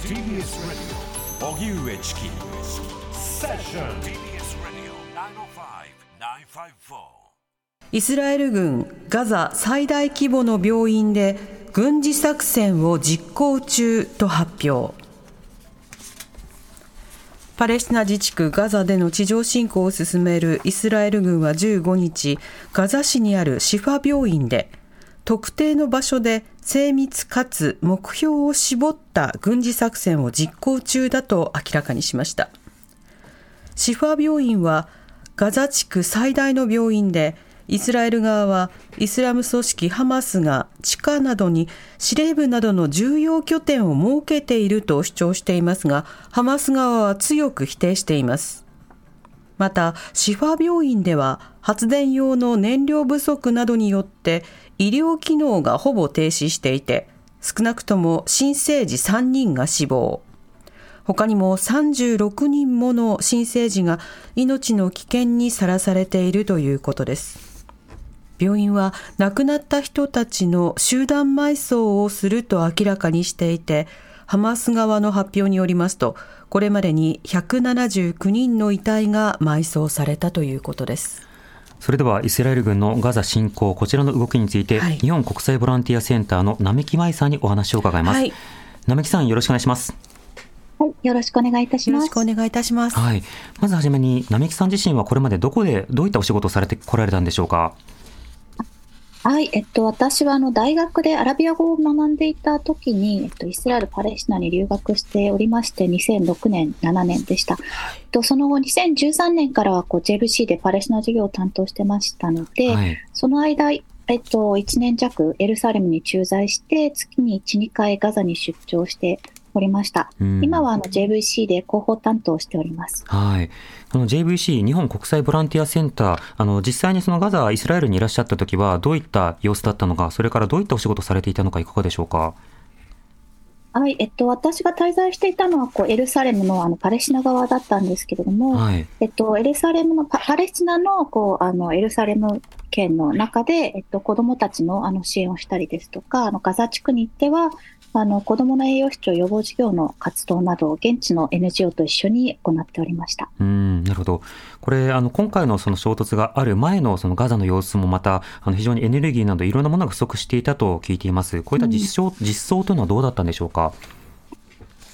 TBS Radio. 荻上チキセッション TBS Radio 905-954イスラエル軍ガザ最大規模の病院で軍事作戦を実行中と発表。パレスチナ自治区ガザでの地上侵攻を進めるイスラエル軍は15日ガザ市にあるシファ病院で特定の場所で精密かつ目標を絞った軍事作戦を実行中だと明らかにしました。シファ病院はガザ地区最大の病院でイスラエル側はイスラム組織ハマスが地下などに司令部などの重要拠点を設けていると主張していますがハマス側は強く否定しています。またシファ病院では発電用の燃料不足などによって医療機能がほぼ停止していて少なくとも新生児3人が死亡。他にも36人もの新生児が命の危険にさらされているということです。病院は亡くなった人たちの集団埋葬をすると明らかにしていて、ハマス側の発表によりますと、これまでに179人の遺体が埋葬されたということです。それではイスラエル軍のガザ侵攻、こちらの動きについて、はい、日本国際ボランティアセンターの並木舞さんにお話を伺います。はい、並木さん、よろしくお願いします。はい、よろしくお願いいたします。よろしくお願いいたします。はい、まずはじめに、並木さん自身はこれまでどこでどういったお仕事をされてこられたんでしょうか？はい、えっと、私はあの大学でアラビア語を学んでいた時に、えっと、イスラエル、パレスチナに留学しておりまして、2006年、7年でした。えっと、その後、2013年からはこう JVC でパレスチナ事業を担当してましたので、はい、その間、えっと、1年弱、エルサレムに駐在して、月に1、2回ガザに出張しておりました。今はあの JVC で広報担当しております。はい。あの JVC 日本国際ボランティアセンター、あの実際にそのガザ、イスラエルにいらっしゃった時はどういった様子だったのか、それからどういったお仕事されていたのかいかがでしょうか？はい、えっと、私が滞在していたのはこうエルサレムのあのパレスチナ側だったんですけれども、はい、えっと、エルサレムのパパレスチナのこうあのエルサレム県の中で、えっと、子どもたちのあの支援をしたりですとか、あのガザ地区に行っては、あの子どもの栄養失調予防事業の活動などを現地の NGO と一緒に行っておりました。うんなるほど、これあの今回のその衝突がある前のそのガザの様子もまたあの非常にエネルギーなどいろんなものが不足していたと聞いています、こういった実証、うん、実装というのはどうだったんでしょうか？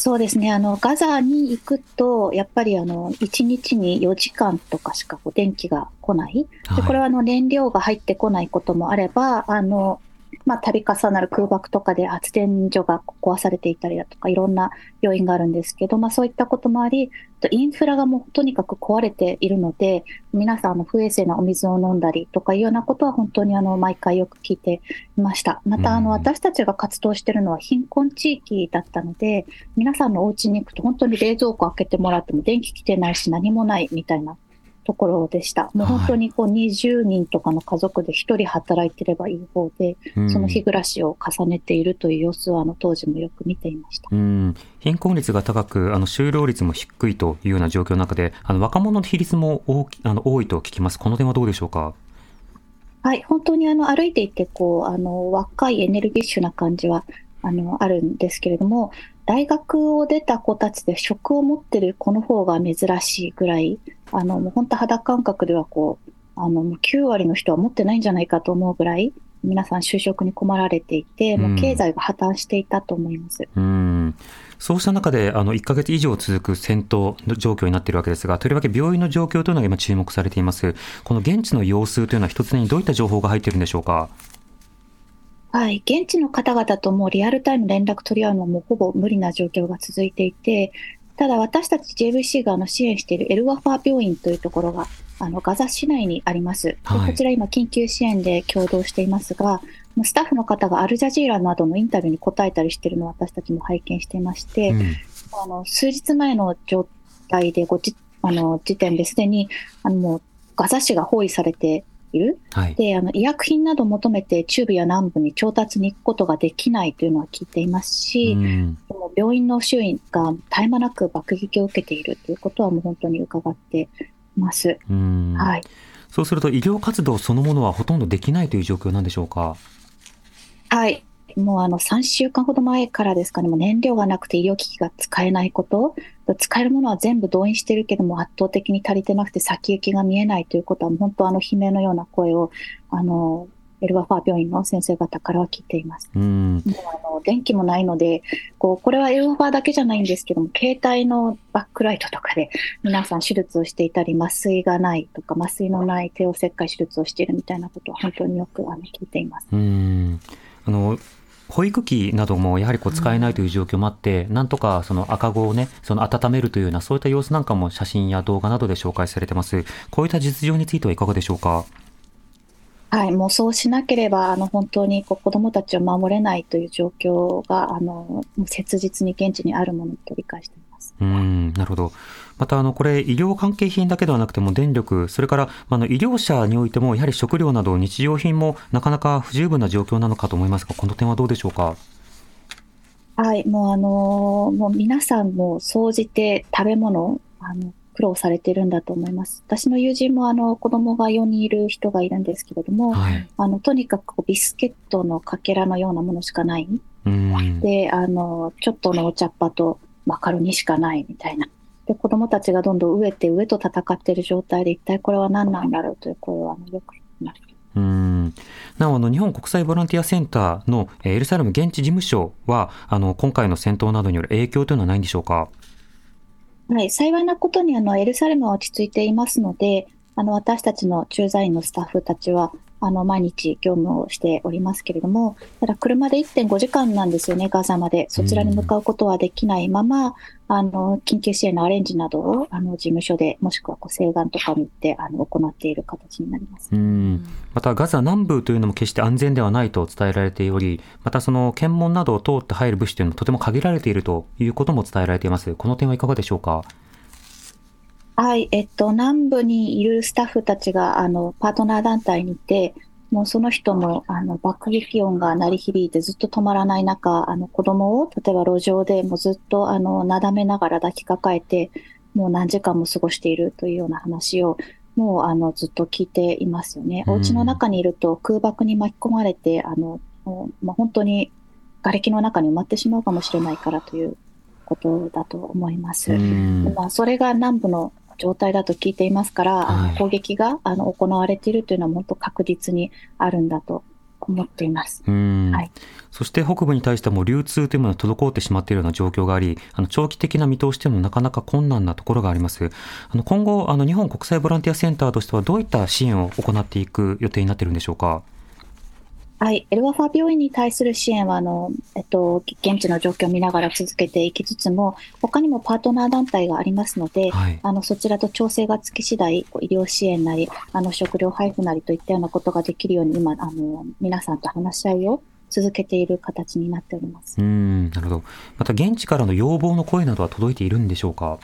そうですね。あの、ガザに行くと、やっぱりあの、1日に4時間とかしかこう電気が来ない。で、これはあの、燃料が入ってこないこともあれば、あの、まあ、度重なる空爆とかで発電所が壊されていたりだとか、いろんな要因があるんですけど、まあ、そういったこともあり、インフラがもうとにかく壊れているので、皆さん、あの不衛生なお水を飲んだりとかいうようなことは本当にあの毎回よく聞いていました。また、あの私たちが活動しているのは貧困地域だったので、皆さんのお家に行くと本当に冷蔵庫開けてもらっても電気来てないし何もないみたいなところでした。もう本当にこう20人とかの家族で1人働いてればいい方で、うん、その日暮らしを重ねているという様子はあの当時もよく見ていました。うん、貧困率が高く、あの就労率も低いというような状況の中で、あの若者の比率も大きあの多いと聞きます。この点はどうでしょうか？はい、本当にあの歩いていてこうあの若いエネルギッシュな感じはあのあるんですけれども、大学を出た子たちで職を持ってる子の方が珍しいぐらい、あの、もう本当肌感覚ではこう、あの、9割の人は持ってないんじゃないかと思うぐらい、皆さん就職に困られていて、もう経済が破綻していたと思います。うん、そうした中で、あの、1ヶ月以上続く戦闘の状況になっているわけですが、とりわけ病院の状況というのが今注目されています。この現地の様子というのは一つにどういった情報が入っているんでしょうか？はい、現地の方々ともリアルタイム連絡取り合うのもほぼ無理な状況が続いていて、ただ私たち JVC があの支援しているエルワファー病院というところがあのガザ市内にあります、はい、こちら今緊急支援で共同していますが、スタッフの方がアルジャジーラなどのインタビューに答えたりしているのを私たちも拝見していまして、うん、あの数日前の状態でごじあの時点ですでにあのもうガザ市が包囲されている、はい、であの医薬品などを求めて中部や南部に調達に行くことができないというのは聞いていますし、うん、病院の周囲が絶え間なく爆撃を受けているということはもう本当に伺っています。はい、そうすると医療活動そのものはほとんどできないという状況なんでしょうか？はい。もうあの3週間ほど前からですかね、もう燃料がなくて医療機器が使えないこと、使えるものは全部動員してるけども圧倒的に足りてなくて先行きが見えないということは、本当あの悲鳴のような声を、あの、エルバファー病院の先生方からは聞いています。うんもうあの電気もないので、こう、これはエルバファーだけじゃないんですけども、携帯のバックライトとかで皆さん手術をしていたり、麻酔がないとか、麻酔のない帝王切開手術をしているみたいなことは本当によくあの聞いています。うんあの保育器などもやはりこう使えないという状況もあって、うん、なんとかその赤子をね、その温めるというような、そういった様子なんかも写真や動画などで紹介されてます。こういった実情についてはいかがでしょうか？はい、もうそうしなければ、あの本当にこう子どもたちを守れないという状況が、あの切実に現地にあるものと理解しています。うんなるほど。また、あの、これ、医療関係品だけではなくても、電力、それから、あの、医療者においても、やはり食料など日用品もなかなか不十分な状況なのかと思いますが、この点はどうでしょうか？はい、もうあのもう皆さんも総じて食べ物、あの、苦労されてるんだと思います。私の友人もあの子供が4人いる人がいるんですけれども、はい、あのとにかくビスケットのかけらのようなものしかない。で、あの、ちょっとのお茶っ葉とマカロニしかないみたいな。で、子供たちがどんどん飢えて飢えと戦っている状態で、一体これは何なんだろうという声はよく聞きます。うんなおあの日本国際ボランティアセンターのエルサレム現地事務所はあの今回の戦闘などによる影響というのはないんでしょうか？はい、幸いなことにあのエルサレムは落ち着いていますので、あの私たちの駐在員のスタッフたちはあの毎日業務をしておりますけれども、ただ車で1.5時間なんですよね、ガザまで。そちらに向かうことはできないまま、あの緊急支援のアレンジなどをあの事務所で、もしくはこう西岸とかに行ってあの行っている形になりますうんまた、ガザ南部というのも決して安全ではないと伝えられており、またその検問などを通って入る物資というのはとても限られているということも伝えられています。この点はいかがでしょうか？はい、えっと、南部にいるスタッフたちが、あの、パートナー団体にいて、もうその人も、あの、爆撃音が鳴り響いてずっと止まらない中、あの、子供を、例えば路上でもうずっと、あの、なだめながら抱きかかえて、もう何時間も過ごしているというような話を、もう、あの、ずっと聞いていますよね。お家の中にいると空爆に巻き込まれて、あの、まあ、本当に瓦礫の中に埋まってしまうかもしれないからということだと思います。まあ、それが南部の状態だと聞いていますから、はい、攻撃があの行われているというのは、本当確実にあるんだと思っています。はい、そして北部に対しても流通というものが滞ってしまっているような状況があり、あの長期的な見通しというのもなかなか困難なところがあります。あの今後、あの日本国際ボランティアセンターとしてはどういった支援を行っていく予定になっているんでしょうか？はい、エルワファ病院に対する支援はあの、えっと、現地の状況を見ながら続けていきつつも、他にもパートナー団体がありますので、はい、あのそちらと調整がつき次第、医療支援なり、あの食料配布なりといったようなことができるように、今、あの皆さんと話し合いを続けている形になっております。うんなるほど。また現地からの要望の声などは届いているんでしょうか？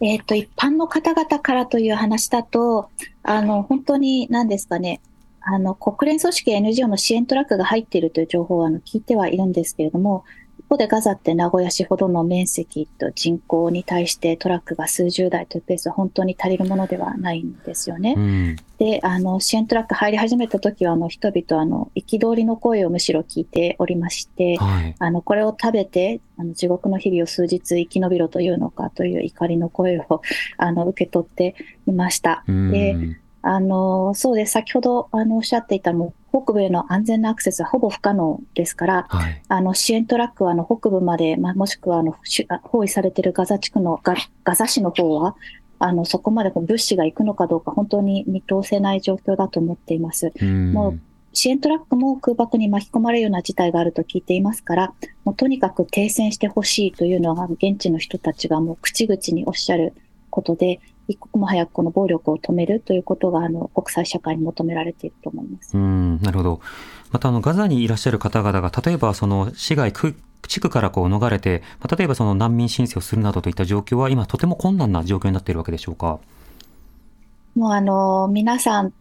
えっ、と、一般の方々からという話だと、あの、本当に何ですかね、あの、国連組織 NGO の支援トラックが入っているという情報はあの聞いてはいるんですけれども、一方でガザって名古屋市ほどの面積と人口に対してトラックが数十台というペースは本当に足りるものではないんですよね。うん、で、あの、支援トラック入り始めた時は、あの、人々あの、憤りの声をむしろ聞いておりまして、はい、あの、これを食べて、あの、地獄の日々を数日生き延びろというのかという怒りの声を、あの、受け取っていました。で、あの、そうです。先ほど、あの、おっしゃっていたも、北部への安全なアクセスはほぼ不可能ですから、はい、あの、支援トラックは、あの、北部まで、まあ、もしくは、あの、包囲されているガザ地区のガ、ガザ市の方は、あの、そこまで物資が行くのかどうか、本当に見通せない状況だと思っています。うもう支援トラックも空爆に巻き込まれるような事態があると聞いていますから、もうとにかく停戦してほしいというのが現地の人たちがもう口々におっしゃることで、一刻も早くこの暴力を止めるということがあの国際社会に求められていると思います。うんなるほど。またあのガザにいらっしゃる方々が例えばその市街地区からこう逃れて、まあ、例えばその難民申請をするなどといった状況は今とても困難な状況になっているわけでしょうか？もうあの皆さん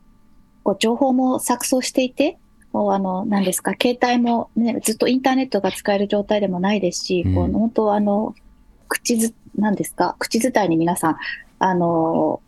こう情報も錯綜していて、もうあの何ですか携帯も、ね、ずっとインターネットが使える状態でもないですし、うん、こう本当あの口ずなんですか口伝いに皆さんあの、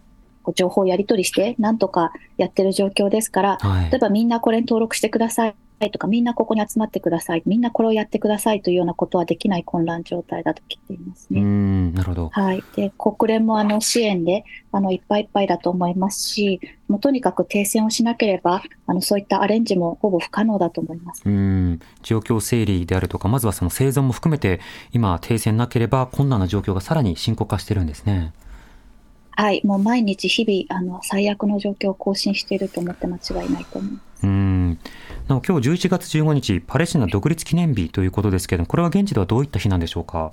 情報をやり取りして、なんとかやってる状況ですから、はい、例えばみんなこれに登録してくださいいとか、みんなここに集まってください、みんなこれをやってくださいというようなことはできない混乱状態だと聞いていますね。うんなるほど。はい。で、国連もあの支援で、あの、いっぱいいっぱいだと思いますし、もうとにかく停戦をしなければ、あの、そういったアレンジもほぼ不可能だと思います。うん状況整理であるとか、まずはその生存も含めて、今、停戦なければ困難な状況がさらに深刻化してるんですね。はい。もう毎日日々、あの、最悪の状況を更新していると思って間違いないと思います。うんなお今日11月15日、パレスチナ独立記念日ということですけれども、これは現地ではどういった日なんでしょうか？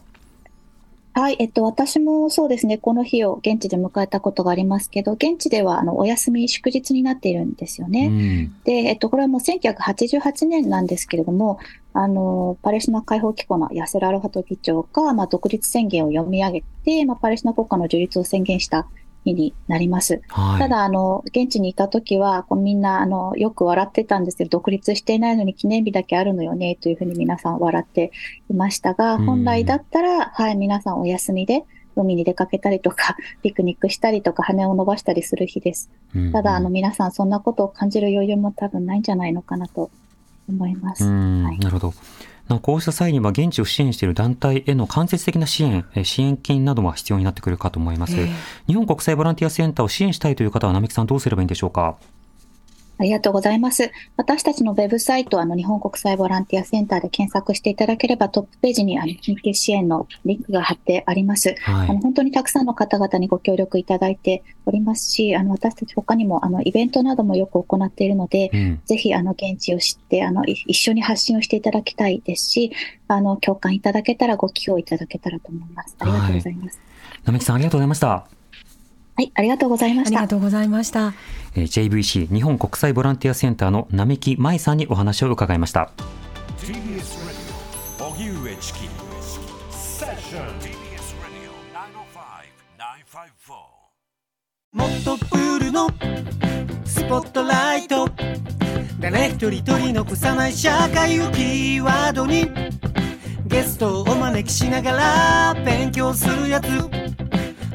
はい、えっと、私もそうですね、この日を現地で迎えたことがありますけど、現地ではあのお休み、祝日になっているんですよね。うんで、えっと、これはもう1988年なんですけれども、あの、パレスチナ解放機構のヤセル・アルファト議長が、まあ、独立宣言を読み上げて、まあ、パレスチナ国家の樹立を宣言した日になります。はい、ただ、あの、現地にいた時は、こうみんな、あの、よく笑ってたんですけど、独立していないのに記念日だけあるのよね、というふうに皆さん笑っていましたが、うん本来だったら、はい、皆さんお休みで、海に出かけたりとか、ピクニックしたりとか、羽を伸ばしたりする日です。うんただ、あの、皆さんそんなことを感じる余裕も多分ないんじゃないのかなと思います。なるほど。こうした際には現地を支援している団体への間接的な支援、え支援金などは必要になってくるかと思います。ええ日本国際ボランティアセンターを支援したいという方は並木さんどうすればいいんでしょうか？ありがとうございます。私たちのウェブサイト、あの、日本国際ボランティアセンターで検索していただければ、トップページに、あの、緊急支援のリンクが貼ってあります。はいあの、本当にたくさんの方々にご協力いただいておりますし、あの、私たち他にも、あの、イベントなどもよく行っているので、うんぜひ、あの、現地を知って、あの、い一緒に発信をしていただきたいですし、あの、共感いただけたら、ご寄付をいただけたらと思います。ありがとうございます。並木さんありがとうございました。はい、ありがとうございましたありが。とうございました。えー JVC 日本国際ボランティアセンターの並木舞さんにお話を伺いました。TBS Radio 荻上チキセッション TBS Radio 905-954もっとプールのスポットライト誰一人取り残さない社会をキーワードにゲストをお招きしながら勉強するやつ